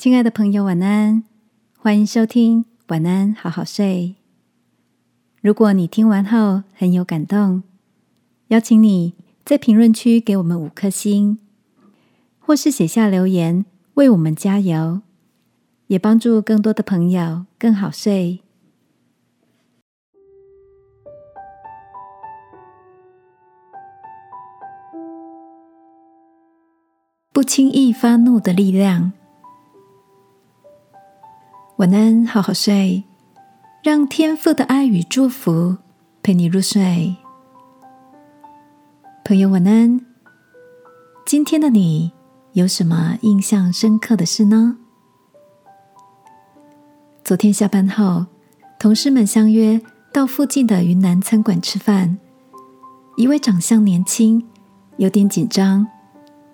亲爱的朋友，晚安！欢迎收听《晚安，好好睡》。如果你听完后很有感动，邀请你在评论区给我们五颗星，或是写下留言为我们加油，也帮助更多的朋友更好睡。不轻易发怒的力量。晚安，好好睡，让天父的爱与祝福陪你入睡。朋友，晚安。今天的你有什么印象深刻的事呢？昨天下班后，同事们相约到附近的云南餐馆吃饭。一位长相年轻、有点紧张、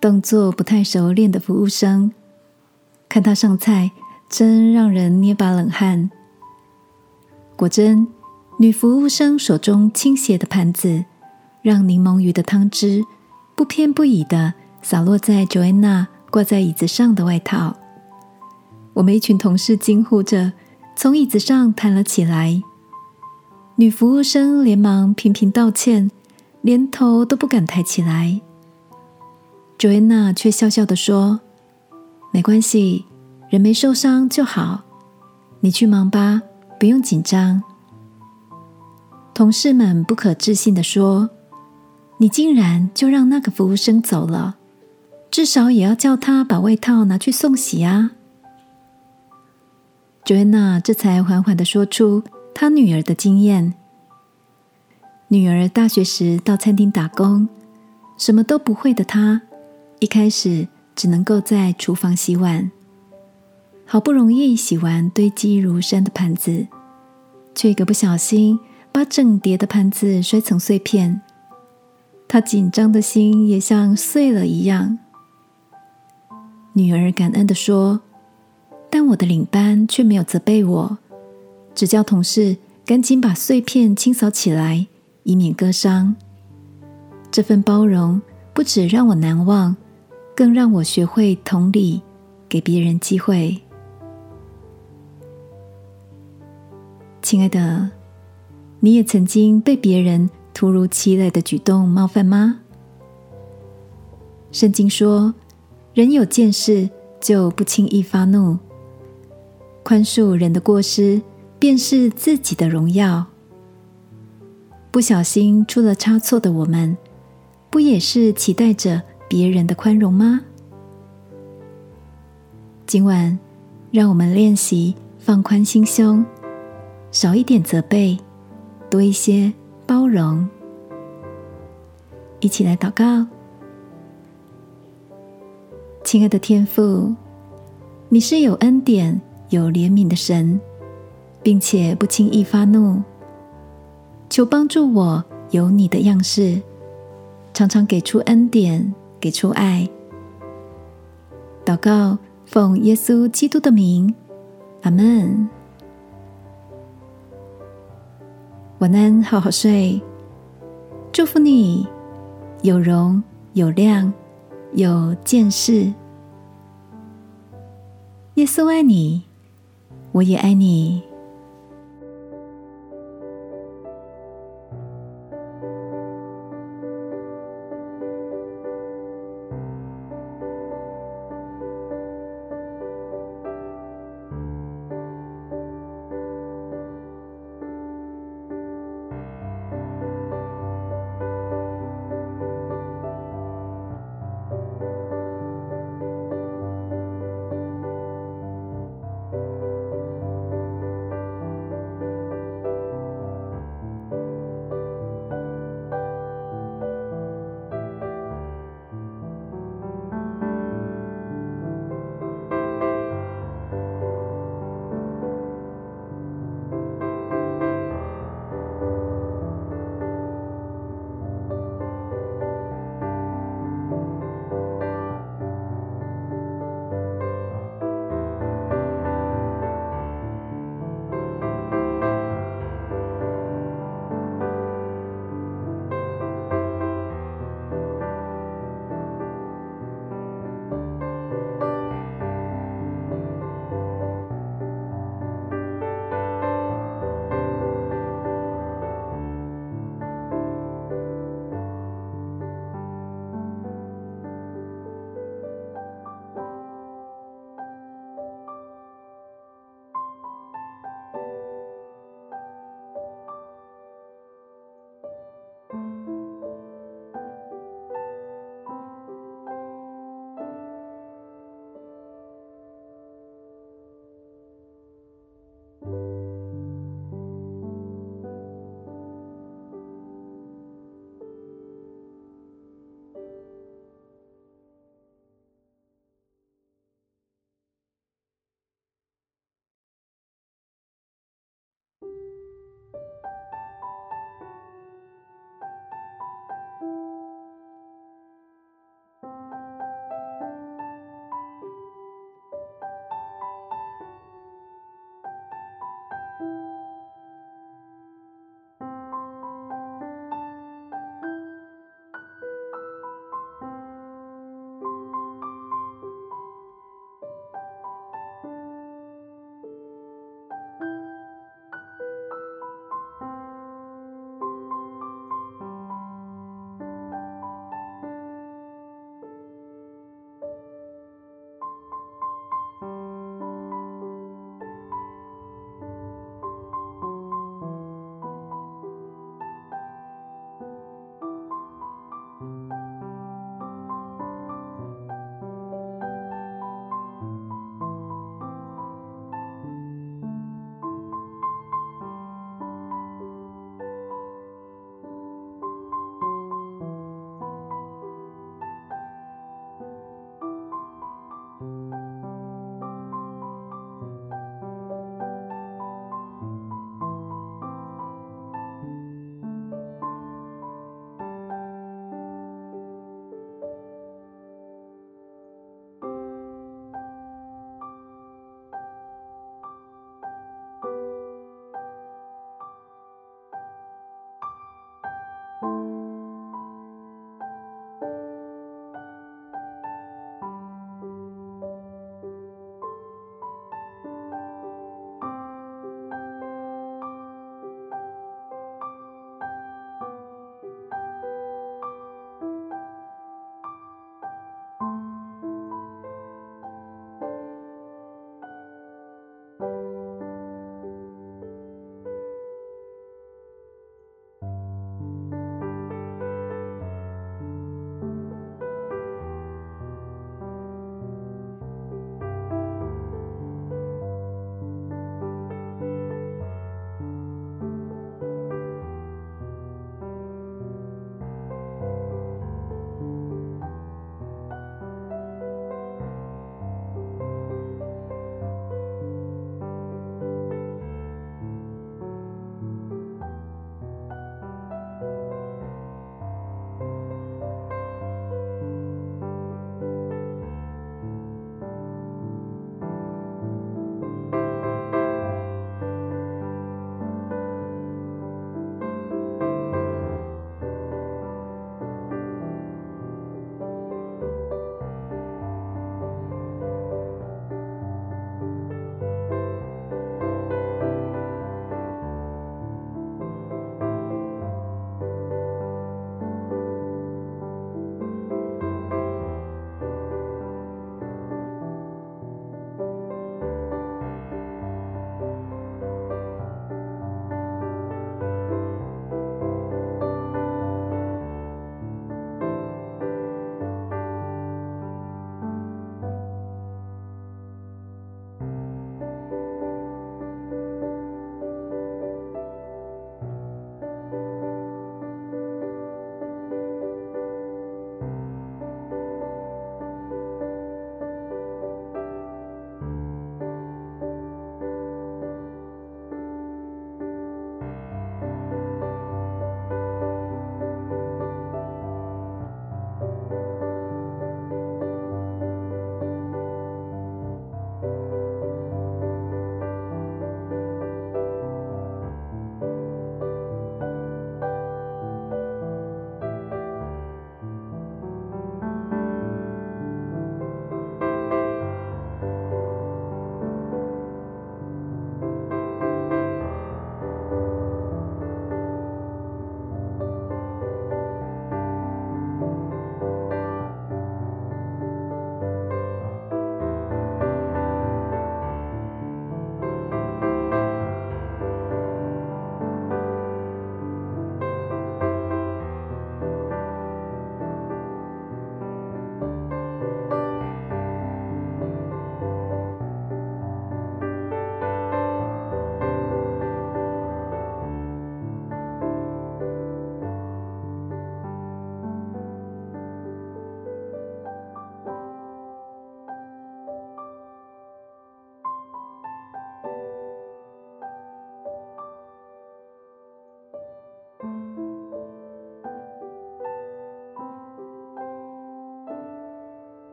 动作不太熟练的服务生，看他上菜。真让人捏把冷汗。果真，女服务生手中倾斜的盘子，让柠檬鱼的汤汁不偏不倚的洒落在 Joanna 挂在椅子上的外套。我们一群同事惊呼着，从椅子上弹了起来。女服务生连忙频频道歉，连头都不敢抬起来。Joanna 却笑笑的说：“没关系。”人没受伤就好，你去忙吧，不用紧张。同事们不可置信的说：“你竟然就让那个服务生走了，至少也要叫他把外套拿去送洗啊！” Joanna 这才缓缓的说出她女儿的经验：女儿大学时到餐厅打工，什么都不会的她，一开始只能够在厨房洗碗。好不容易洗完堆积如山的盘子，却一个不小心把整叠的盘子摔成碎片。他紧张的心也像碎了一样。女儿感恩的说：“但我的领班却没有责备我，只叫同事赶紧把碎片清扫起来，以免割伤。这份包容不止让我难忘，更让我学会同理，给别人机会。”亲爱的，你也曾经被别人突如其来的举动冒犯吗？圣经说：“人有见识，就不轻易发怒。宽恕人的过失，便是自己的荣耀。”不小心出了差错的我们，不也是期待着别人的宽容吗？今晚，让我们练习放宽心胸。少一点责备，多一些包容。一起来祷告，亲爱的天父，你是有恩典、有怜悯的神，并且不轻易发怒。求帮助我有你的样式，常常给出恩典，给出爱。祷告，奉耶稣基督的名，阿门。晚安，好好睡。祝福你有容有量有见识。耶稣爱你，我也爱你。